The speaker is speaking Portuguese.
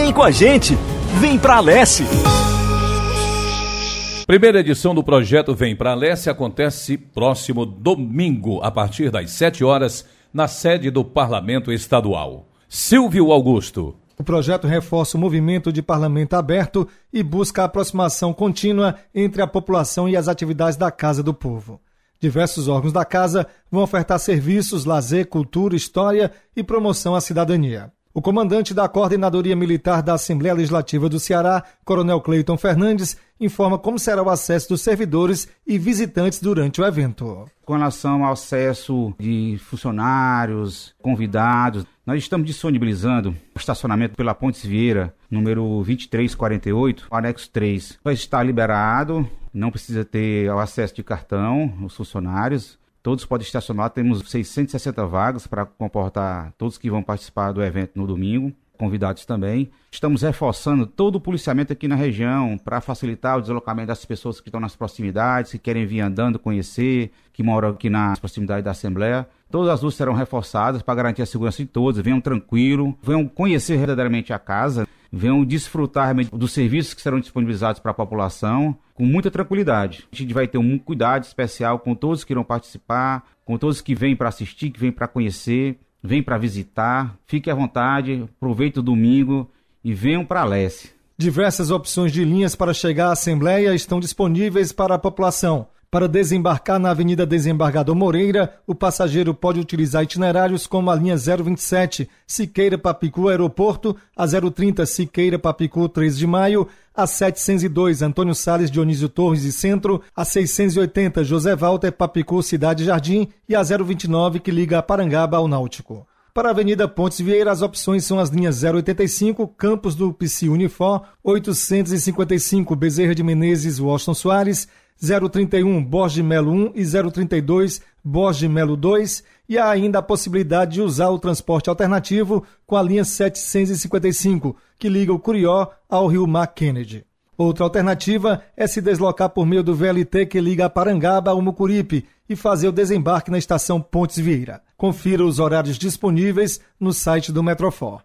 Vem com a gente, vem pra Alesse. Primeira edição do projeto Vem pra Alesse acontece próximo domingo, a partir das 7 horas, na sede do Parlamento Estadual. Silvio Augusto. O projeto reforça o movimento de parlamento aberto e busca a aproximação contínua entre a população e as atividades da Casa do Povo. Diversos órgãos da Casa vão ofertar serviços, lazer, cultura, história e promoção à cidadania. O comandante da Coordenadoria Militar da Assembleia Legislativa do Ceará, Coronel Cleiton Fernandes, informa como será o acesso dos servidores e visitantes durante o evento. Com relação ao acesso de funcionários, convidados, nós estamos disponibilizando o estacionamento pela Pontes Vieira, número 2348, anexo 3. Vai estar liberado, não precisa ter o acesso de cartão, os funcionários. Todos podem estacionar, temos 660 vagas para comportar todos que vão participar do evento no domingo, convidados também. Estamos reforçando todo o policiamento aqui na região para facilitar o deslocamento das pessoas que estão nas proximidades, que querem vir andando, conhecer, que moram aqui nas proximidades da Assembleia. Todas as luzes serão reforçadas para garantir a segurança de todos. Venham tranquilo, venham conhecer verdadeiramente a casa venham desfrutar dos serviços que serão disponibilizados para a população com muita tranquilidade. A gente vai ter um cuidado especial com todos que irão participar, com todos que vêm para assistir, que vêm para conhecer, vêm para visitar. Fique à vontade, aproveite o domingo e venham para a Leste. Diversas opções de linhas para chegar à Assembleia estão disponíveis para a população. Para desembarcar na Avenida Desembargador Moreira, o passageiro pode utilizar itinerários como a linha 027 Siqueira Papicu Aeroporto, a 030 Siqueira Papicu 3 de Maio, a 702 Antônio Sales Dionísio Torres e Centro, a 680 José Walter Papicu Cidade Jardim e a 029 que liga a Parangaba ao Náutico. Para a Avenida Pontes Vieira, as opções são as linhas 085, Campos do Psi Unifor, 855 Bezerra de Menezes Washington Soares, 031 Borges Melo 1 e 032 Borges Melo 2 e há ainda a possibilidade de usar o transporte alternativo com a linha 755, que liga o Curió ao Rio Mar Kennedy. Outra alternativa é se deslocar por meio do VLT que liga a Parangaba ao Mucuripe e fazer o desembarque na estação Pontes Vieira. Confira os horários disponíveis no site do Metrofor.